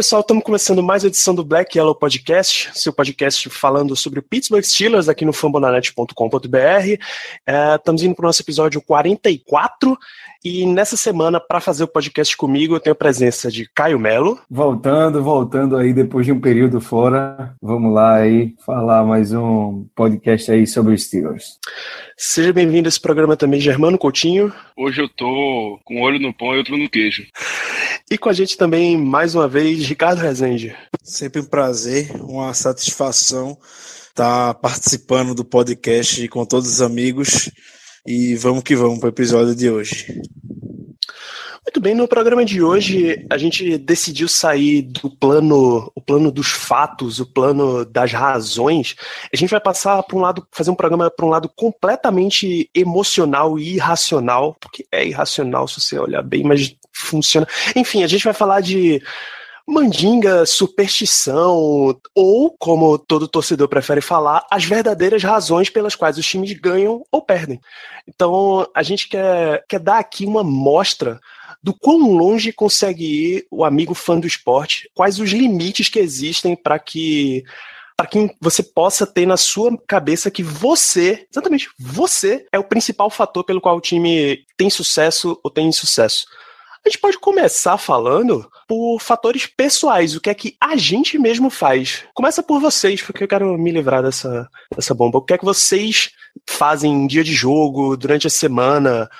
pessoal, estamos começando mais edição do Black Yellow Podcast, seu podcast falando sobre o Pittsburgh Steelers aqui no fambonanet.com.br. É, estamos indo para o nosso episódio 44 e nessa semana, para fazer o podcast comigo, eu tenho a presença de Caio Melo. Voltando, voltando aí depois de um período fora, vamos lá aí falar mais um podcast aí sobre os Steelers. Seja bem-vindo a esse programa também, Germano Coutinho. Hoje eu tô com um olho no pão e outro no queijo. E com a gente também, mais uma vez, Ricardo Rezende. Sempre um prazer, uma satisfação estar participando do podcast com todos os amigos. E vamos que vamos para o episódio de hoje. Muito bem, no programa de hoje a gente decidiu sair do plano, o plano dos fatos, o plano das razões. A gente vai passar para um lado, fazer um programa para um lado completamente emocional e irracional, porque é irracional se você olhar bem, mas funciona. Enfim, a gente vai falar de mandinga, superstição, ou, como todo torcedor prefere falar, as verdadeiras razões pelas quais os times ganham ou perdem. Então, a gente quer, quer dar aqui uma mostra do quão longe consegue ir o amigo fã do esporte, quais os limites que existem para que para que você possa ter na sua cabeça que você, exatamente, você é o principal fator pelo qual o time tem sucesso ou tem insucesso. A gente pode começar falando por fatores pessoais, o que é que a gente mesmo faz. Começa por vocês, porque eu quero me livrar dessa, dessa bomba. O que é que vocês fazem em dia de jogo, durante a semana,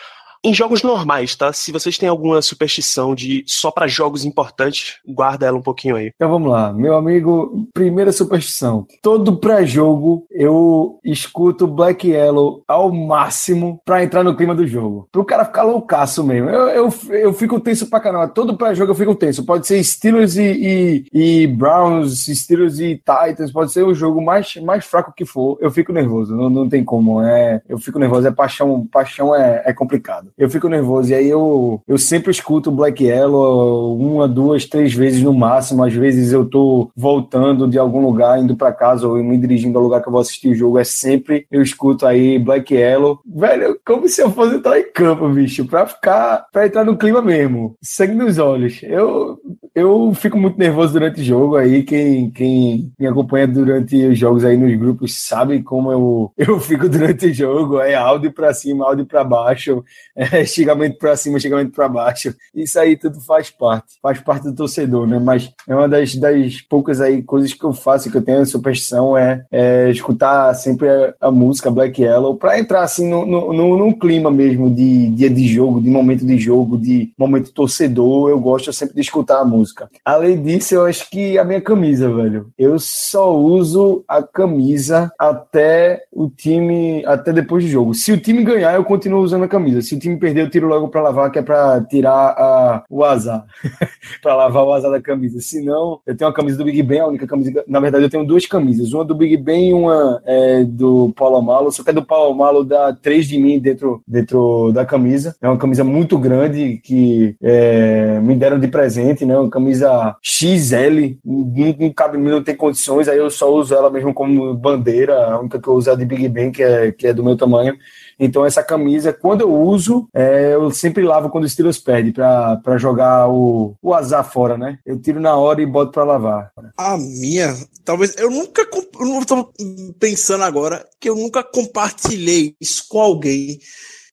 em jogos normais, tá? Se vocês têm alguma superstição de só para jogos importantes, guarda ela um pouquinho aí. Então vamos lá, meu amigo, primeira superstição. Todo pré-jogo eu escuto Black Yellow ao máximo para entrar no clima do jogo. Pro cara ficar loucaço mesmo. Eu, eu, eu fico tenso pra caramba. Todo pré-jogo eu fico tenso. Pode ser Steelers e, e, e Browns, Steelers e Titans, pode ser o jogo mais, mais fraco que for. Eu fico nervoso, não, não tem como. É, eu fico nervoso, é paixão, paixão é, é complicado eu fico nervoso. E aí eu, eu sempre escuto Black Yellow uma, duas, três vezes no máximo. Às vezes eu tô voltando de algum lugar, indo para casa ou me dirigindo ao lugar que eu vou assistir o jogo. É sempre eu escuto aí Black Yellow. Velho, como se eu fosse entrar em campo, bicho, pra ficar, pra entrar no clima mesmo. Sangue nos olhos. Eu, eu fico muito nervoso durante o jogo aí. Quem, quem me acompanha durante os jogos aí nos grupos sabe como eu, eu fico durante o jogo. É áudio pra cima, áudio pra baixo. É xingamento pra cima, xingamento pra baixo. Isso aí tudo faz parte, faz parte do torcedor, né? Mas é uma das, das poucas aí coisas que eu faço, que eu tenho superstição, é, é escutar sempre a, a, música Black Yellow pra entrar assim no, no, no, num clima mesmo de dia de jogo, de momento de jogo, de momento torcedor. Eu gosto sempre de escutar a música. Além disso, eu acho que a minha camisa, velho. Eu só uso a camisa até o time, até depois do jogo. Se o time ganhar, eu continuo usando a camisa. Se o time perder, eu tiro logo para lavar, que é para tirar a, o azar, para lavar o azar da camisa. Se não, eu tenho uma camisa do Big Ben, a única camisa. Na verdade, eu tenho duas camisas, uma do Big Ben e uma é, do Paulo Malo. Só que a do Paulo Malo dá três de mim dentro, dentro da camisa. É uma camisa muito grande que é, me deram de presente, né? Camisa XL, não, não cabe não tem condições, aí eu só uso ela mesmo como bandeira. A única que eu uso é a de Big Ben, que é, que é do meu tamanho. Então, essa camisa, quando eu uso, é, eu sempre lavo quando o Steelers perde, para jogar o, o azar fora, né? Eu tiro na hora e boto para lavar. A minha, talvez, eu nunca, eu não tô pensando agora que eu nunca compartilhei isso com alguém.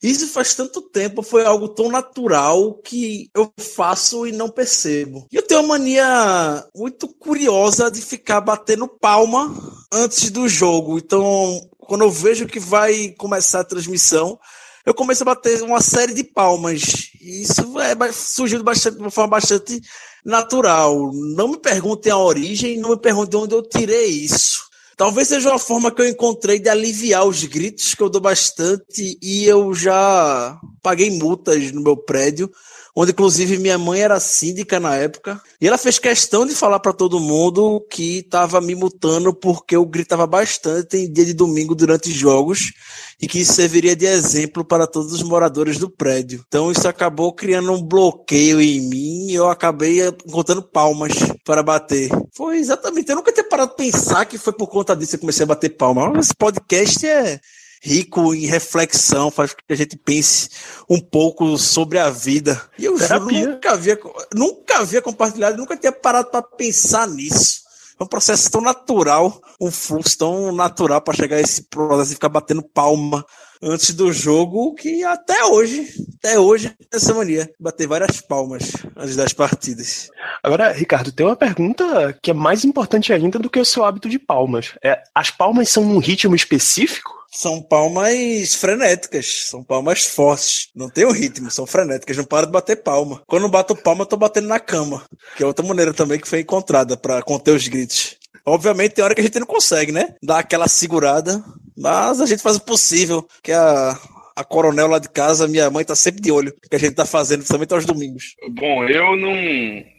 Isso faz tanto tempo, foi algo tão natural que eu faço e não percebo. E eu tenho uma mania muito curiosa de ficar batendo palma antes do jogo. Então, quando eu vejo que vai começar a transmissão, eu começo a bater uma série de palmas. E isso é, surgiu bastante, de uma forma bastante natural. Não me perguntem a origem, não me perguntem de onde eu tirei isso. Talvez seja uma forma que eu encontrei de aliviar os gritos, que eu dou bastante, e eu já paguei multas no meu prédio onde inclusive minha mãe era síndica na época, e ela fez questão de falar para todo mundo que estava me multando porque eu gritava bastante em dia de domingo durante jogos e que isso serviria de exemplo para todos os moradores do prédio. Então isso acabou criando um bloqueio em mim e eu acabei encontrando palmas para bater. Foi exatamente, eu nunca tinha parado de pensar que foi por conta disso que eu comecei a bater palma. Mas esse podcast é rico em reflexão, faz com que a gente pense um pouco sobre a vida. E eu juro, nunca havia, nunca havia compartilhado, nunca tinha parado para pensar nisso. É um processo tão natural, um fluxo tão natural para chegar a esse processo de ficar batendo palma antes do jogo, que até hoje, até hoje, essa mania, bater várias palmas antes das partidas. Agora, Ricardo, tem uma pergunta que é mais importante ainda do que o seu hábito de palmas. É, as palmas são num ritmo específico? São palmas frenéticas, são palmas fortes. Não tem um ritmo, são frenéticas, não para de bater palma. Quando bato palma, eu tô batendo na cama, que é outra maneira também que foi encontrada para conter os gritos. Obviamente tem hora que a gente não consegue, né? Dar aquela segurada, mas a gente faz o possível, que a, a coronel lá de casa, minha mãe tá sempre de olho que a gente tá fazendo, principalmente aos domingos. Bom, eu não.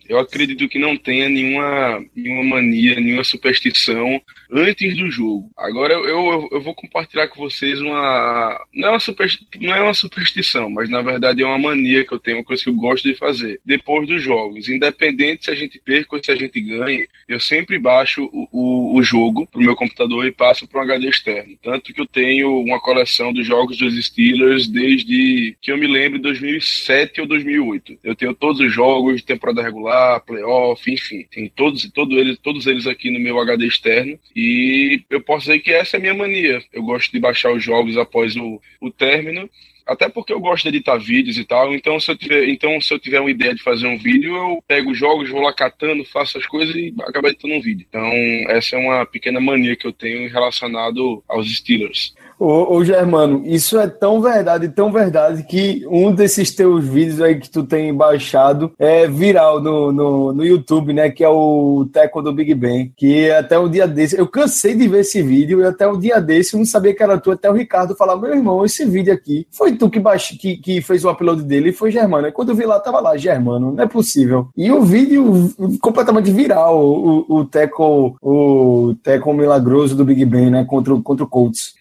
Eu acredito que não tenha nenhuma, nenhuma mania, nenhuma superstição antes do jogo. Agora eu, eu, eu vou compartilhar com vocês uma. Não é uma, super, não é uma superstição, mas na verdade é uma mania que eu tenho, uma coisa que eu gosto de fazer. Depois dos jogos, independente se a gente perca ou se a gente ganhe, eu sempre baixo o, o, o jogo pro meu computador e passo para um HD externo. Tanto que eu tenho uma coleção dos jogos dos Steelers desde que eu me lembro, 2007 ou 2008. Eu tenho todos os jogos de temporada regular playoff, enfim, tem todos, todos, eles, todos eles aqui no meu HD externo. E eu posso dizer que essa é a minha mania. Eu gosto de baixar os jogos após o, o término. Até porque eu gosto de editar vídeos e tal, então se, eu tiver, então se eu tiver uma ideia de fazer um vídeo, eu pego os jogos, vou lá catando, faço as coisas e acabo editando um vídeo. Então, essa é uma pequena mania que eu tenho relacionado aos Steelers. Ô, ô, Germano, isso é tão verdade, tão verdade, que um desses teus vídeos aí que tu tem baixado é viral no, no, no YouTube, né? Que é o Teco do Big Ben. Que até um dia desse, eu cansei de ver esse vídeo e até um dia desse eu não sabia que era tu, até o Ricardo falar, meu irmão, esse vídeo aqui, foi tu que, baix... que, que fez o upload dele e foi Germano. E quando eu vi lá, tava lá, Germano, não é possível. E o vídeo completamente viral, o, o Teco, o Teco milagroso do Big Ben, né? Contra, contra o Colts.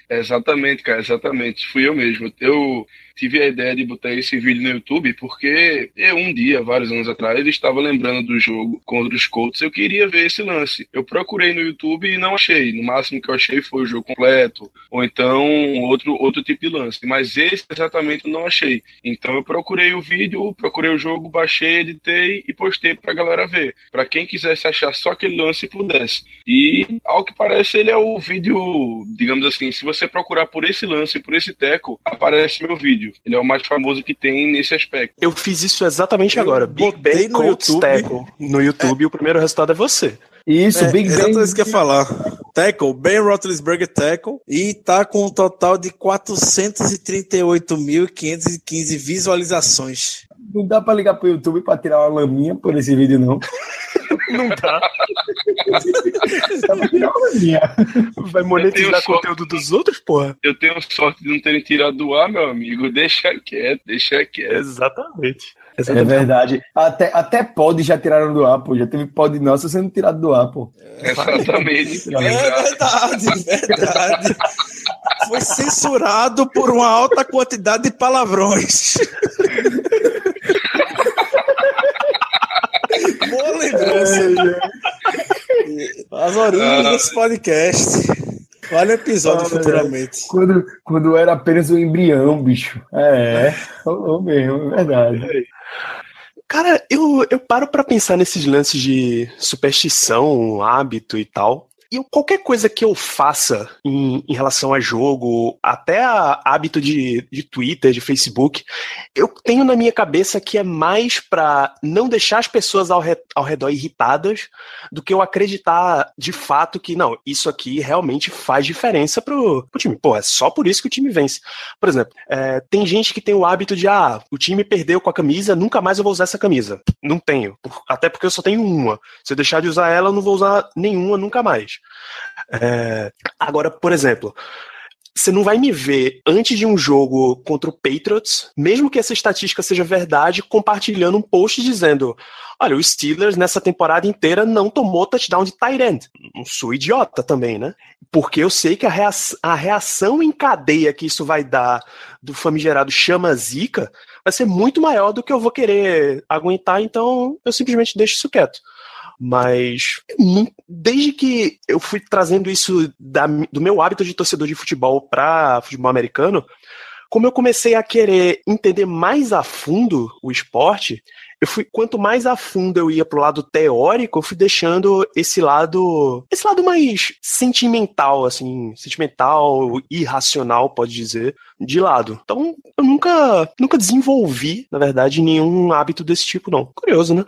Exatamente, cara, exatamente. Fui eu mesmo. Eu tive a ideia de botar esse vídeo no YouTube porque eu, um dia, vários anos atrás, estava lembrando do jogo contra os Colts. Eu queria ver esse lance. Eu procurei no YouTube e não achei. No máximo que eu achei foi o jogo completo, ou então outro, outro tipo de lance. Mas esse exatamente eu não achei. Então eu procurei o vídeo, procurei o jogo, baixei, editei e postei pra galera ver. Pra quem quisesse achar só aquele lance pudesse. E ao que parece, ele é o vídeo, digamos assim, se você procurar por esse lance, por esse teco, aparece meu vídeo. Ele é o mais famoso que tem nesse aspecto. Eu fiz isso exatamente Eu agora. Big botei Ben no YouTube. Tackle no YouTube e o primeiro resultado é você. Isso, É, Big Ben. exatamente isso que eu ia falar. Tackle, Ben Roethlisberger Tackle, e tá com um total de 438.515 visualizações. Não dá pra ligar pro YouTube pra tirar uma laminha por esse vídeo, não. Não dá. Dá pra tirar uma laminha. Vai monetizar conteúdo dos outros, porra? Eu tenho sorte de não terem tirado do ar, meu amigo. Deixa quieto, deixa quieto. Exatamente. É Exatamente. verdade. Até, até pod já tiraram do ar, pô. Já teve pod nosso sendo tirado do ar, pô. Exatamente. É verdade, verdade. Foi censurado por uma alta quantidade de palavrões. Boa lembrança. As origens Ah. desse podcast. Olha o episódio Ah, futuramente. Quando, quando era apenas um embrião, bicho. É, ô, ô mesmo, é verdade. Cara, eu, eu paro pra pensar nesses lances de superstição, hábito e tal. E qualquer coisa que eu faça em, em relação a jogo, até a hábito de, de Twitter, de Facebook, eu tenho na minha cabeça que é mais pra não deixar as pessoas ao, re- ao redor irritadas do que eu acreditar de fato que, não, isso aqui realmente faz diferença pro, pro time. Pô, é só por isso que o time vence. Por exemplo, é, tem gente que tem o hábito de, ah, o time perdeu com a camisa, nunca mais eu vou usar essa camisa. Não tenho. Até porque eu só tenho uma. Se eu deixar de usar ela, eu não vou usar nenhuma nunca mais. É, agora, por exemplo, você não vai me ver antes de um jogo contra o Patriots, mesmo que essa estatística seja verdade, compartilhando um post dizendo: olha, o Steelers nessa temporada inteira não tomou touchdown de tight end. Não sou idiota também, né? Porque eu sei que a reação, a reação em cadeia que isso vai dar do famigerado chama zica vai ser muito maior do que eu vou querer aguentar, então eu simplesmente deixo isso quieto. Mas desde que eu fui trazendo isso da, do meu hábito de torcedor de futebol para futebol americano, como eu comecei a querer entender mais a fundo o esporte, eu fui quanto mais a fundo eu ia pro lado teórico, eu fui deixando esse lado, esse lado mais sentimental, assim, sentimental, irracional, pode dizer, de lado. Então, eu nunca, nunca desenvolvi, na verdade, nenhum hábito desse tipo, não. Curioso, né?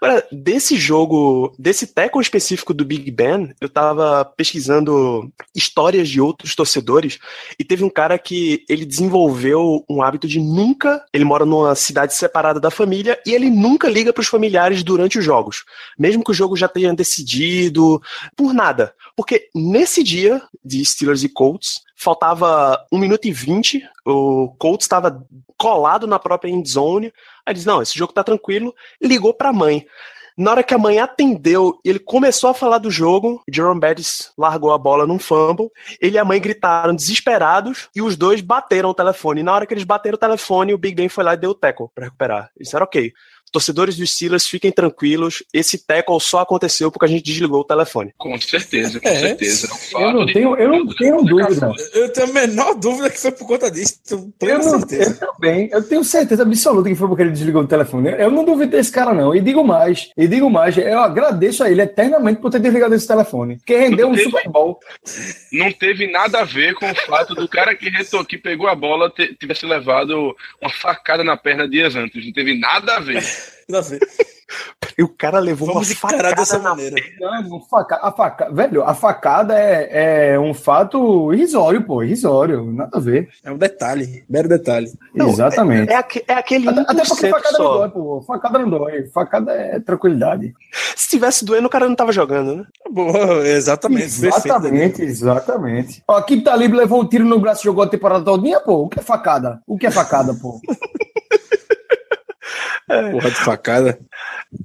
Agora, desse jogo, desse tackle específico do Big Ben, eu tava pesquisando histórias de outros torcedores e teve um cara que ele desenvolveu um hábito de nunca, ele mora numa cidade separada da família e ele nunca liga para os familiares durante os jogos, mesmo que o jogo já tenha decidido, por nada. Porque nesse dia de Steelers e Colts, faltava 1 minuto e 20, o Colts estava colado na própria end zone, Aí ele diz: Não, esse jogo tá tranquilo. Ligou pra mãe. Na hora que a mãe atendeu, ele começou a falar do jogo. Jerome Bettis largou a bola num fumble. Ele e a mãe gritaram desesperados e os dois bateram o telefone. Na hora que eles bateram o telefone, o Big Ben foi lá e deu o tackle para recuperar. Eles disseram: Ok, torcedores dos Steelers, fiquem tranquilos. Esse tackle só aconteceu porque a gente desligou o telefone. Com certeza, com É. certeza. É um Eu não fato de- tenho, eu não tenho dúvida. Eu tenho a menor dúvida que foi por conta disso. Tenho Eu, não, certeza. eu também, eu tenho certeza absoluta que foi porque ele desligou o telefone. Eu não duvido desse cara, não. E digo mais, e digo mais, eu agradeço a ele eternamente por ter desligado esse telefone. Porque rendeu um Super Bowl. Não teve nada a ver com o fato do cara que, retou, que pegou a bola tivesse levado uma facada na perna dias antes. Não teve nada a ver. A ver. E o cara levou Vamos uma facada dessa maneira. Não, faca, a faca, velho, a facada é, é um fato irrisório, pô, irrisório, nada a ver. É um detalhe, mero detalhe. Não, Exatamente. É, aque- é aquele Até, até porque 1% facada não só. dói, pô. Facada não dói. Facada é tranquilidade. Se tivesse doendo, o cara não tava jogando, né? Boa, exatamente. perfeito, Exatamente, exatamente. Ó, aqui Talib levou um tiro no braço e jogou a temporada todinha, pô. O que é facada? O que é facada, pô? Porra de facada.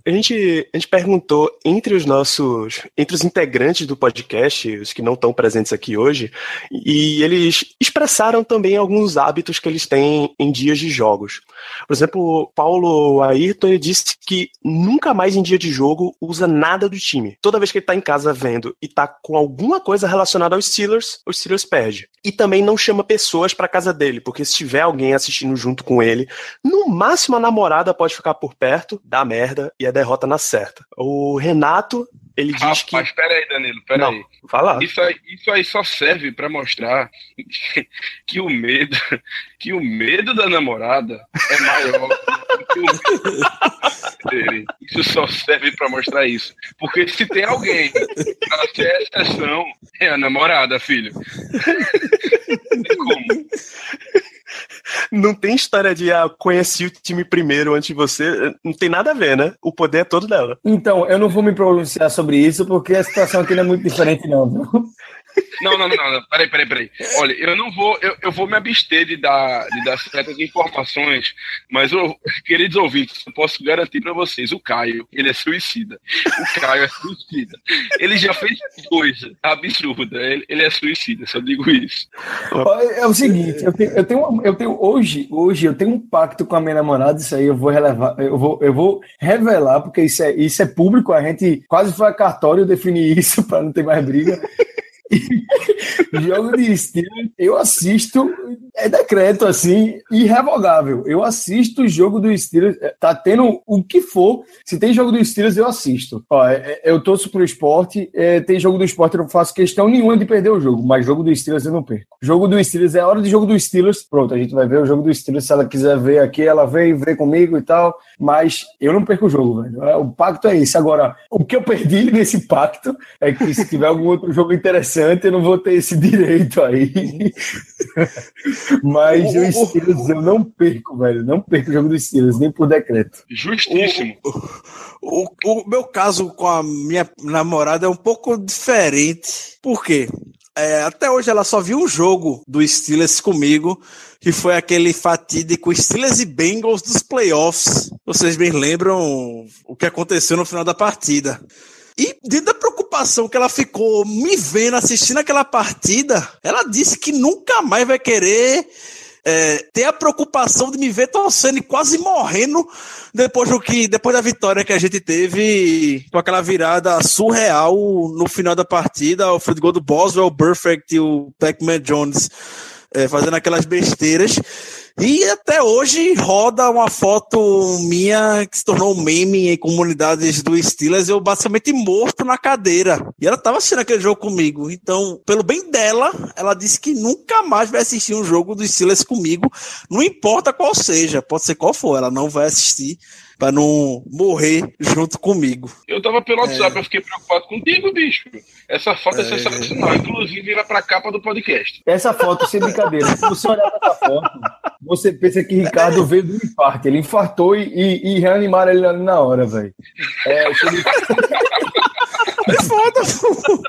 A gente, a gente perguntou entre os nossos, entre os integrantes do podcast, os que não estão presentes aqui hoje, e eles expressaram também alguns hábitos que eles têm em dias de jogos. Por exemplo, Paulo Ayrton disse que nunca mais em dia de jogo usa nada do time. Toda vez que ele tá em casa vendo e tá com alguma coisa relacionada aos Steelers, os Steelers perde. E também não chama pessoas pra casa dele, porque se tiver alguém assistindo junto com ele, no máximo a namorada pode ficar por perto, dá merda e a derrota na certa. O Renato, ele diz Rapaz, que. pera aí, Danilo, pera Não, lá. Isso aí, isso aí só serve pra mostrar que o medo, que o medo da namorada é maior do que o medo dele. Isso só serve pra mostrar isso. Porque se tem alguém pra ser exceção, é a namorada, filho. Não tem como. Não tem história de ah, conheci o time primeiro antes de você. Não tem nada a ver, né? O poder é todo dela. Então, eu não vou me pronunciar sobre isso, porque a situação aqui não é muito diferente, não. Não, não, não, não. Peraí, peraí, peraí. Olha, eu não vou, eu, eu vou me abster de dar, de dar certas informações, mas, eu, queridos ouvintes, eu posso garantir pra vocês, o Caio, ele é suicida. O Caio é suicida. Ele já fez coisa absurda. Ele, ele é suicida, só digo isso. É o seguinte, eu tenho, eu tenho, eu tenho hoje, hoje eu tenho um pacto com a minha namorada, isso aí eu vou relevar, eu vou, eu vou revelar, porque isso é, isso é público, a gente quase foi a cartório definir isso para não ter mais briga. Jogo de estilo, eu assisto, é decreto assim, irrevogável. Eu assisto o jogo do Steelers, é, tá tendo o que for, se tem jogo do Steelers, eu assisto. Ó, é, é, eu torço pro esporte, é, tem jogo do esporte, eu não faço questão nenhuma de perder o jogo, mas jogo do Steelers eu não perco. Jogo do Steelers é hora de jogo do Steelers, pronto, a gente vai ver o jogo do Steelers, se ela quiser ver aqui, ela vem, vê comigo e tal, mas eu não perco o jogo, velho. O pacto é esse. Agora, o que eu perdi nesse pacto é que se tiver algum outro jogo interessante, eu não vou ter esse direito aí. Mas o Steelers eu não perco, velho. Não perco o jogo do Steelers, nem por decreto. Justíssimo. O, o meu caso com a minha namorada é um pouco diferente. Por quê? é, até hoje ela só viu um jogo do Steelers comigo, que foi aquele fatídico Steelers e Bengals dos playoffs. Vocês bem lembram o que aconteceu no final da partida. E dentro da preocupação que ela ficou me vendo assistindo aquela partida, ela disse que nunca mais vai querer é, ter a preocupação de me ver torcendo e quase morrendo depois do que depois da vitória que a gente teve com aquela virada surreal no final da partida, o field goal do Boswell, o Perfect e o Pac-Man Jones é, fazendo aquelas besteiras. E até hoje roda uma foto minha que se tornou um meme em comunidades do Steelers, eu basicamente morto na cadeira. E ela tava assistindo aquele jogo comigo. Então, pelo bem dela, ela disse que nunca mais vai assistir um jogo do Steelers comigo, não importa qual seja, pode ser qual for, ela não vai assistir para não morrer junto comigo. Eu tava pelo WhatsApp, é. eu fiquei preocupado contigo, bicho. Essa foto é, é sensacional, inclusive era pra capa do podcast. Essa foto, sem brincadeira, se você olhar essa foto, você pensa que Ricardo veio do infarto. Ele infartou e, e, e reanimaram ele ali na hora, velho. É, ele... é foda, pô.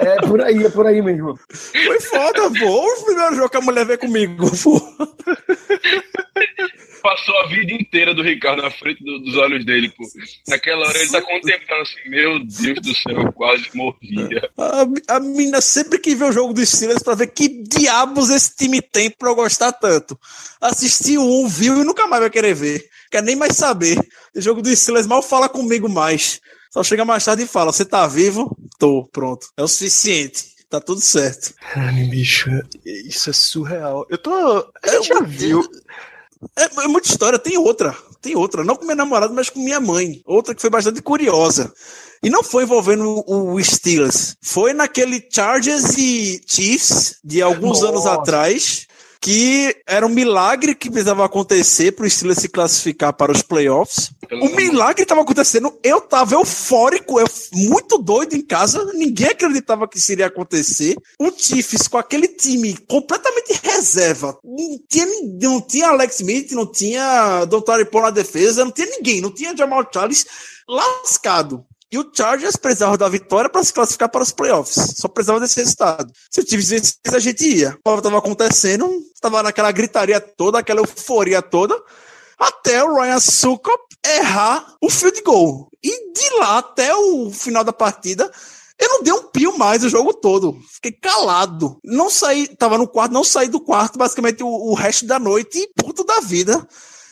É por aí, é por aí mesmo. Foi foda, pô. O primeiro jogo que a mulher veio comigo, pô passou a vida inteira do Ricardo na frente do, dos olhos dele, pô. Naquela hora ele tá contemplando assim, meu Deus do céu, eu quase morria. A, a mina sempre que vê o jogo dos Steelers pra ver que diabos esse time tem pra eu gostar tanto. Assistiu um, viu e nunca mais vai querer ver. Quer nem mais saber. O jogo dos Steelers mal fala comigo mais. Só chega mais tarde e fala: Você tá vivo? Tô, pronto. É o suficiente tá tudo certo. Ai, bicho, isso é surreal. Eu tô. A gente já viu. É, é muita história. Tem outra. Tem outra. Não com minha namorada, mas com minha mãe. Outra que foi bastante curiosa. E não foi envolvendo o Steelers. Foi naquele Chargers e Chiefs de alguns Nossa. anos atrás que era um milagre que precisava acontecer para o Steelers se classificar para os playoffs. O milagre estava acontecendo, eu estava eufórico, eu muito doido em casa, ninguém acreditava que isso iria acontecer. O Chiefs com aquele time completamente reserva, não tinha, não tinha Alex Smith, não tinha Dr. Paul na defesa, não tinha ninguém, não tinha Jamal Charles lascado. E o Chargers precisava da vitória para se classificar para os playoffs. Só precisava desse resultado. Se o time vencesse, a gente ia. O estava acontecendo, estava naquela gritaria toda, aquela euforia toda, até o Ryan Sucop errar o field goal. E de lá até o final da partida, eu não dei um pio mais o jogo todo. Fiquei calado. Não saí, tava no quarto, não saí do quarto basicamente o, o resto da noite e puto da vida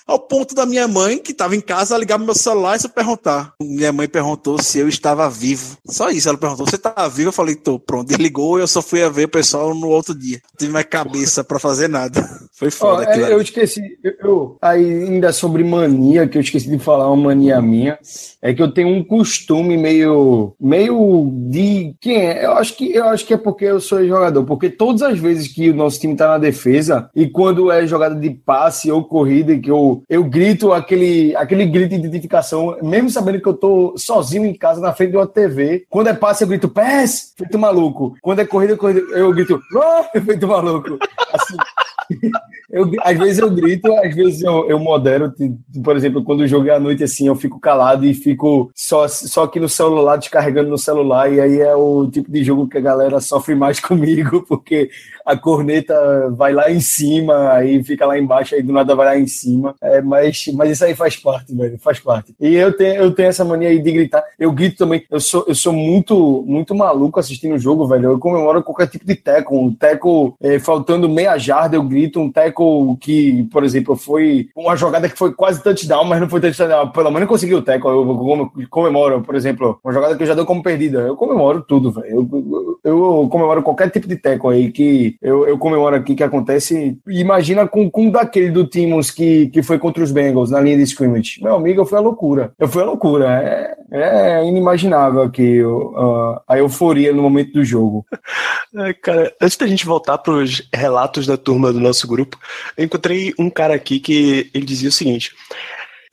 ao ponto da minha mãe, que estava em casa, ligar meu celular e se perguntar. Minha mãe perguntou se eu estava vivo. Só isso, ela perguntou: você tá vivo? Eu falei: tô, pronto. Desligou e eu só fui a ver o pessoal no outro dia. Não tive mais cabeça para fazer nada. Foi foda. Oh, eu esqueci, eu, eu, ainda sobre mania, que eu esqueci de falar, uma mania minha, é que eu tenho um costume meio, meio de quem é? Eu acho que eu acho que é porque eu sou jogador, porque todas as vezes que o nosso time tá na defesa e quando é jogada de passe ou corrida que eu eu grito aquele, aquele grito de identificação, mesmo sabendo que eu tô sozinho em casa na frente de uma TV. Quando é passe, eu grito PES, feito maluco. Quando é corrida, eu grito oh! feito maluco. Assim, eu, às vezes eu grito, às vezes eu, eu modero. Por exemplo, quando o jogo é à noite, assim, eu fico calado e fico só, só aqui no celular, descarregando no celular. E aí é o tipo de jogo que a galera sofre mais comigo, porque a corneta vai lá em cima, aí fica lá embaixo, aí do nada vai lá em cima. É, mas, mas isso aí faz parte, velho, faz parte. E eu tenho, eu tenho essa mania aí de gritar. Eu grito também. Eu sou, eu sou muito, muito maluco assistindo o jogo, velho. Eu comemoro qualquer tipo de teco. Um teco é, faltando meia jarda, eu grito. Um teco que, por exemplo, foi uma jogada que foi quase touchdown, mas não foi touchdown. Pelo menos conseguiu o teco. Eu comemoro, por exemplo, uma jogada que eu já dou como perdida. Eu comemoro tudo, velho. Eu, eu, eu comemoro qualquer tipo de teco aí que eu, eu comemoro aqui que acontece. Imagina com, com daquele do Timos que, que foi contra os Bengals na linha de scrimmage. Meu amigo, foi a loucura. Eu fui a loucura. É, é inimaginável aqui uh, a euforia no momento do jogo. É, cara, antes da gente voltar para os relatos da turma do nosso grupo, eu encontrei um cara aqui que ele dizia o seguinte.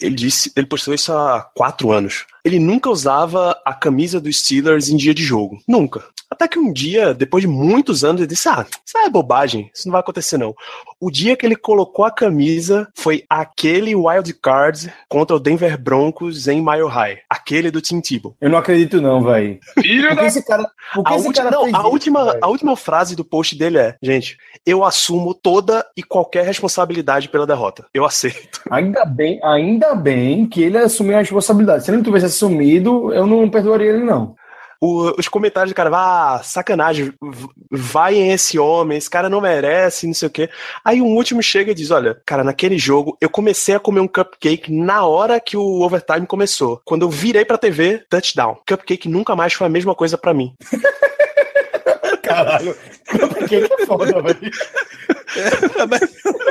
Ele disse, ele postou isso há quatro anos. Ele nunca usava a camisa dos Steelers em dia de jogo. Nunca. Até que um dia, depois de muitos anos, ele disse: Ah, isso é bobagem, isso não vai acontecer não. O dia que ele colocou a camisa foi aquele wild card contra o Denver Broncos em Mile High. Aquele do Tim Tebow. Eu não acredito, não, velho. Filho da. esse cara. A, esse última, cara não, fez a, isso, última, a última frase do post dele é: Gente, eu assumo toda e qualquer responsabilidade pela derrota. Eu aceito. Ainda bem, ainda bem que ele assumiu a responsabilidade. Se ele não tivesse assumido, eu não perdoaria ele, não. O- os comentários do cara, ah, sacanagem, vai em esse homem, esse cara não merece, não sei o quê. Aí um último chega e diz: Olha, cara, naquele jogo eu comecei a comer um cupcake na hora que o overtime começou. Quando eu virei pra TV, touchdown. Cupcake nunca mais foi a mesma coisa pra mim. Caralho. Que é foda, velho.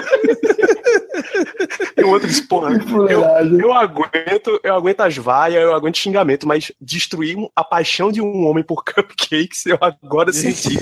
E o outro disse, porra, eu, eu aguento, eu aguento as vaias, eu aguento xingamento, mas destruir a paixão de um homem por cupcakes eu agora senti.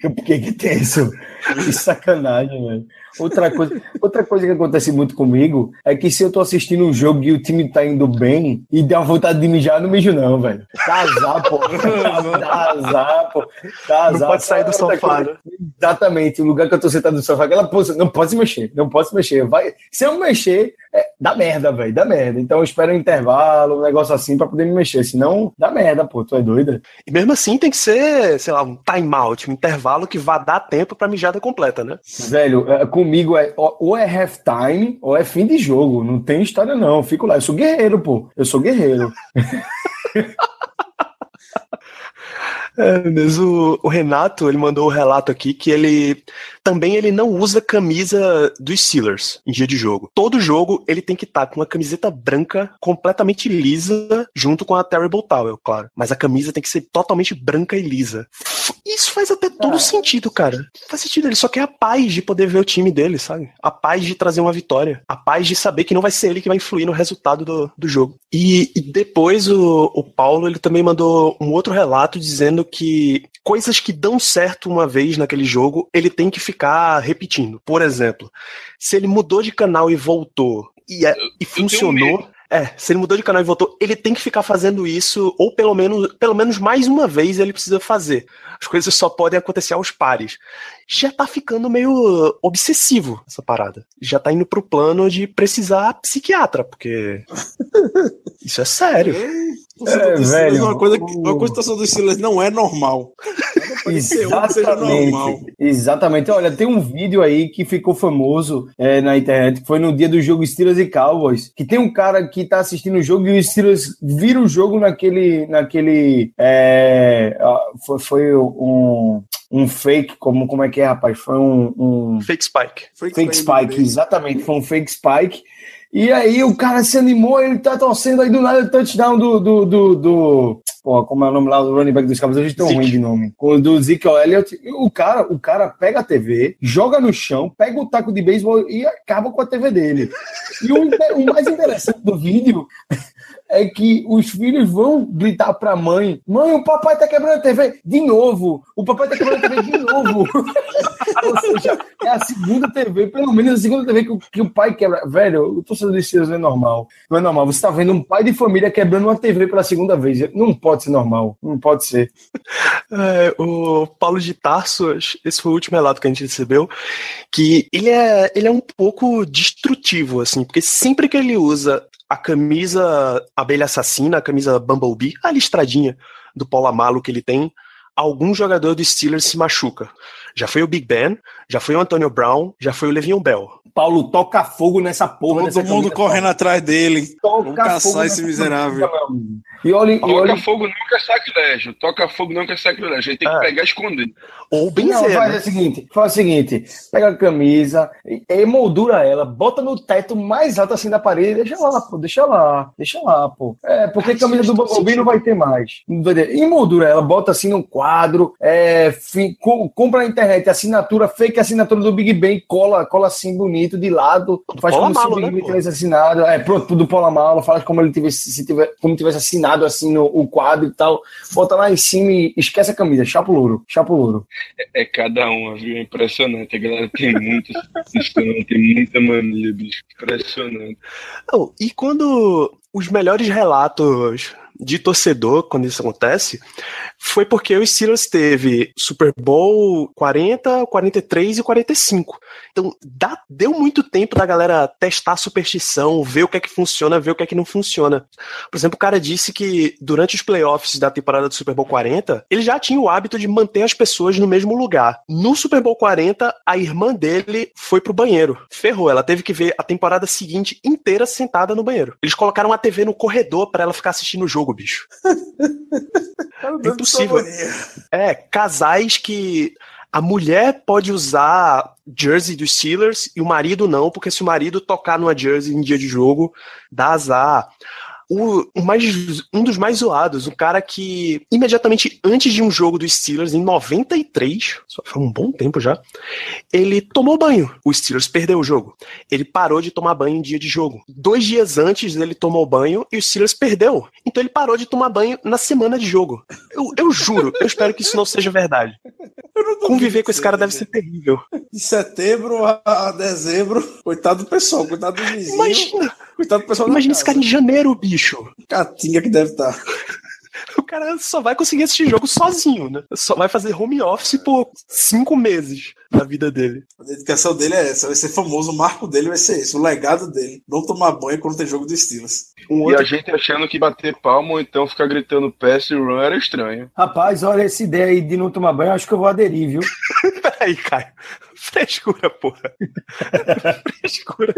Que que tem isso? Que sacanagem, velho. Outra coisa, outra coisa que acontece muito comigo é que se eu tô assistindo um jogo e o time tá indo bem e dá vontade de mijar, eu não mijo não, velho. Dá azar, pô. Dá, dá azar, pô. Dá azar. Não pode sair do sofá, coisa- né? Exatamente, o lugar que eu tô sentado no sofá, aquela posição, não pode se mexer, não pode se mexer. Vai, se eu me mexer, é, dá merda, velho, dá merda. Então eu espero um intervalo, um negócio assim pra poder me mexer, senão dá merda, pô, tu é doida. E mesmo assim tem que ser, sei lá, um timeout, um intervalo que vá dar tempo pra mijada completa, né? Velho, é, comigo é ou é halftime ou é fim de jogo. Não tem história, não. Eu fico lá. Eu sou guerreiro, pô. Eu sou guerreiro. É, mas o, o Renato, ele mandou o relato aqui que ele também ele não usa camisa dos Steelers em dia de jogo. Todo jogo ele tem que estar com uma camiseta branca completamente lisa junto com a Terrible Towel, claro. Mas a camisa tem que ser totalmente branca e lisa. Isso faz até todo Ah. sentido, cara. Faz sentido, ele só quer a paz de poder ver o time dele, sabe? A paz de trazer uma vitória. A paz de saber que não vai ser ele que vai influir no resultado do, do jogo. E, e depois o, o Paulo, ele também mandou um outro relato dizendo que coisas que dão certo uma vez naquele jogo, ele tem que ficar repetindo. Por exemplo, se ele mudou de canal e voltou e, é- e tenho funcionou. É, se ele mudou de canal e voltou, ele tem que ficar fazendo isso, ou pelo menos, pelo menos mais uma vez ele precisa fazer. As coisas só podem acontecer aos pares. Já tá ficando meio obsessivo essa parada. Já tá indo pro plano de precisar psiquiatra, porque. Isso é sério. É, velho, uma coisa que o- uma coisa que a situação dos Steelers não é normal. Exatamente. Exatamente. Olha, tem um vídeo aí que ficou famoso é, na internet, que foi no dia do jogo Steelers e Cowboys, que tem um cara que tá assistindo o jogo e o Steelers vira o jogo naquele. naquele é, foi, foi um, um fake, como, como é que é, rapaz? Foi um- um Fake Spike. Fake Spike, exatamente, foi um fake Spike. E aí o cara se animou, ele tá torcendo aí do nada touchdown do. do, do, do Pô, como é o nome lá do running back dos Cowboys? Hoje tão Zeke. ruim de nome. O do Zeke Elliott. E O cara, o cara pega a TV, joga no chão, pega o taco de beisebol e acaba com a TV dele. E o, o mais interessante do vídeo é que os filhos vão gritar pra mãe: Mãe, o papai tá quebrando a TV de novo. O papai tá quebrando a TV de novo. Ou seja, é a segunda TV, pelo menos a segunda TV que, o- que o pai quebra. Velho, o torcedor de Steelers não é normal. Não é normal. Você tá vendo um pai de família quebrando uma TV pela segunda vez. Não pode ser normal. Não pode ser. É, o Paulo de Tarso, esse foi o último relato que a gente recebeu, que ele é, ele é um pouco destrutivo, assim, porque sempre que ele usa a camisa abelha assassina, a camisa Bumblebee, a listradinha do Polamalo que ele tem, algum jogador do Steelers se machuca. Já foi o Big Ben, já foi o Antonio Brown, já foi o Le'Veon Bell. Paulo, toca fogo nessa porra. Todo mundo correndo atrás dele. Toca Vamos caçar fogo esse miserável. camisa. E olha, e Toca olha fogo nunca é sacrilégio. Toca fogo nunca é sacrilégio. Aí tem que É. pegar e esconder. Ou Não, benzer, faz né? o seguinte, faz o seguinte, pega a camisa, e- emoldura ela, bota no teto mais alto assim da parede, deixa lá, pô, deixa lá, deixa lá, pô. É, porque a camisa do Bumblebee não vai ter mais. Emoldura ela, bota assim no quadro, é, compra na internet assinatura, fake assinatura do Big Ben, cola, cola assim bonito de lado, faz Pola como se o Malo, Big né, Ben tivesse assinado, é, pronto, do Pola Malo, faz como ele tivesse, se tiver, como tivesse assinado assim no o quadro e tal, bota lá em cima e esquece a camisa, chapa o louro, chapa o louro. É cada uma, viu? É impressionante. A galera tem muita tem muita mania, bicho. Impressionante. Não, e quando os melhores relatos de torcedor quando isso acontece foi porque o Steelers teve Super Bowl 40, 43 e 45. Então, dá, deu muito tempo da galera testar a superstição, ver o que é que funciona, ver o que é que não funciona. Por exemplo, o cara disse que durante os playoffs da temporada do Super Bowl 40, ele já tinha o hábito de manter as pessoas no mesmo lugar. No Super Bowl 40, a irmã dele foi pro banheiro. Ferrou, ela teve que ver a temporada seguinte inteira sentada no banheiro. Eles colocaram a TV no corredor para ela ficar assistindo o jogo, bicho. É impossível. É, casais que a mulher pode usar jersey dos Steelers e o marido não, porque se o marido tocar numa jersey em dia de jogo, dá azar o, o mais, um dos mais zoados, o cara que imediatamente antes de um jogo dos Steelers, em 93, só foi um bom tempo já, ele tomou banho. O Steelers perdeu o jogo. Ele parou de tomar banho em dia de jogo. Dois dias antes ele tomou banho e o Steelers perdeu. Então ele parou de tomar banho na semana de jogo. Eu, eu juro, eu espero que isso não seja verdade. Conviver com esse cara deve ser terrível. De setembro a dezembro, coitado do pessoal, coitado do vizinho. Imagina! Coitado do pessoal Imagina esse cara em janeiro, bicho. Catinga que deve estar. O cara só vai conseguir assistir jogo sozinho, né? Só vai fazer home office por cinco meses da vida dele. A dedicação dele é essa, vai ser famoso, o marco dele vai ser esse, o legado dele. Não tomar banho quando tem jogo do Steelers. Um E outro a gente achando que bater palma ou então ficar gritando pass e run era estranho. Rapaz, olha essa ideia aí de não tomar banho, acho que eu vou aderir, viu? Peraí, Caio. Frescura, porra. Frescura.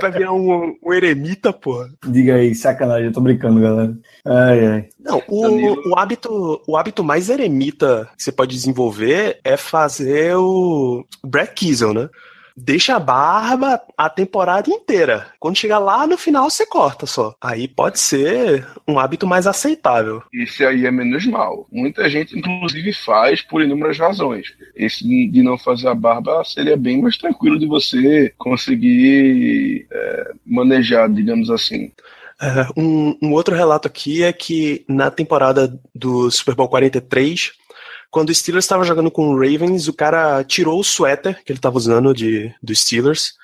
Vai virar um, um eremita, porra. Diga aí, sacanagem, eu tô brincando, galera. Ai, ai. Não, o, Danilo. o, hábito, o hábito mais eremita que você pode desenvolver é fazer o Brad Kiesel, né? Deixa a barba a temporada inteira. Quando chegar lá no final, você corta só. Aí pode ser um hábito mais aceitável. Esse aí é menos mal. Muita gente, inclusive, faz por inúmeras razões. Esse de não fazer a barba seria bem mais tranquilo de você conseguir é, manejar, digamos assim. É, um, um outro relato aqui é que na temporada do Super Bowl 43, quando o Steelers estava jogando com o Ravens, o cara tirou o suéter que ele estava usando de, do Steelers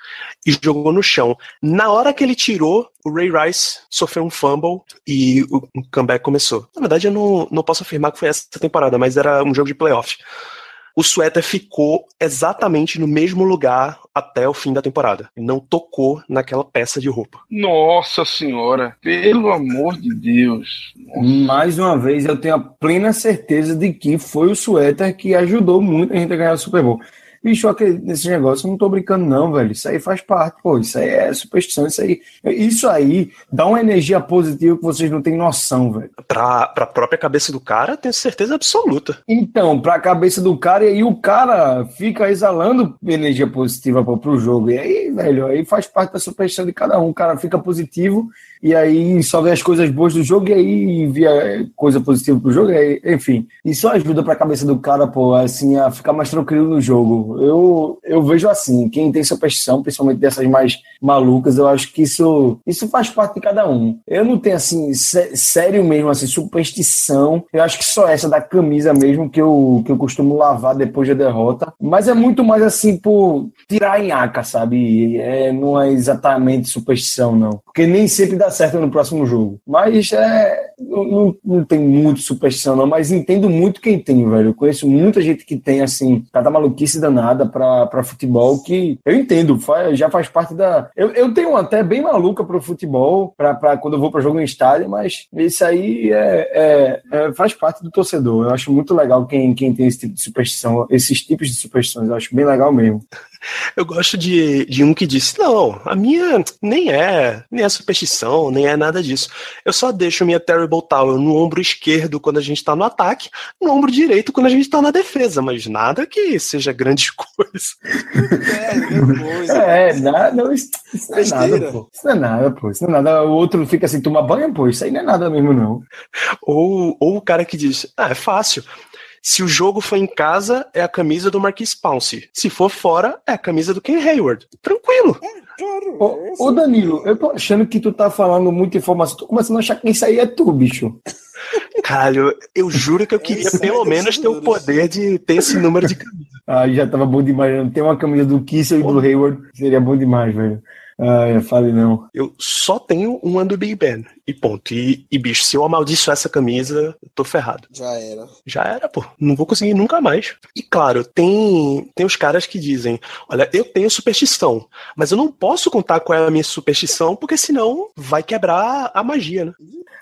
e jogou no chão. Na hora que ele tirou, o Ray Rice sofreu um fumble e o, o comeback começou. Na verdade, eu não, não posso afirmar que foi essa temporada, mas era um jogo de playoff. O suéter ficou exatamente no mesmo lugar até o fim da temporada. Não tocou naquela peça de roupa. Nossa senhora, pelo amor de Deus. Mais uma vez, eu tenho a plena certeza de que foi o suéter que ajudou muito a gente a ganhar o Super Bowl. Bicho, eu acredito nesse negócio, eu não tô brincando, não, velho. Isso aí faz parte, pô. Isso aí é superstição, isso aí. Isso aí dá uma energia positiva que vocês não têm noção, velho. Pra, pra própria cabeça do cara, tenho certeza absoluta. Então, pra cabeça do cara, e aí o cara fica exalando energia positiva pô, pro jogo. E aí, velho, aí faz parte da superstição de cada um. O cara fica positivo e aí só vê as coisas boas do jogo e aí via coisa positiva pro jogo. Aí, enfim, isso ajuda pra cabeça do cara, pô, assim, a ficar mais tranquilo no jogo. Eu, eu vejo assim, quem tem superstição, principalmente dessas mais malucas, eu acho que isso, isso faz parte de cada um. Eu não tenho, assim, sé- sério mesmo, assim, superstição. Eu acho que só essa da camisa mesmo que eu, que eu costumo lavar depois da derrota. Mas é muito mais, assim, por tirar a nhaca, sabe? É, não é exatamente superstição, não. Porque nem sempre dá certo no próximo jogo. Mas é, não, não tem muito superstição, não. Mas entendo muito quem tem, velho. Eu conheço muita gente que tem, assim, cada maluquice danada pra, pra futebol que eu entendo, faz, já faz parte da. Eu, eu tenho até bem maluca pro futebol, pra, pra quando eu vou pra jogo em estádio, mas isso aí é, é- é- faz parte do torcedor. Eu acho muito legal quem, quem tem esse tipo de superstição, esses tipos de superstições. Eu acho bem legal mesmo. Eu gosto de, de um que disse: Não, a minha nem é, nem é superstição, nem é nada disso. Eu só deixo minha Terrible Tower no ombro esquerdo quando a gente tá no ataque, no ombro direito quando a gente tá na defesa, mas nada que seja grande coisa. É, depois. É, nada, não, isso, isso não é nada, pô. Isso não é nada, pô. Isso não é nada. O outro fica assim, toma banho, pô. Isso aí não é nada mesmo, não. Ou, ou o cara que diz: Ah, é fácil. Se o jogo for em casa, é a camisa do Marquis Pounce. Se for fora, é a camisa do Ken Hayward. Tranquilo. Ô, ô, Danilo, eu tô achando que tu tá falando muita informação. Tô começando a achar que isso aí é tu, bicho. Caralho, eu juro que eu queria Isso é pelo menos ter o poder de ter esse número de camisa. Aí já tava bom demais. Tem uma camisa do Kissel e do Hayward. Seria bom demais, velho. Ai, fale não. Eu só tenho uma do Big Ben. E ponto. E, e, bicho, se eu amaldiçoar essa camisa, eu tô ferrado. Já era. Já era, pô. Não vou conseguir nunca mais. E claro, tem, tem os caras que dizem: olha, eu tenho superstição, mas eu não posso contar qual é a minha superstição, porque senão vai quebrar a magia, né?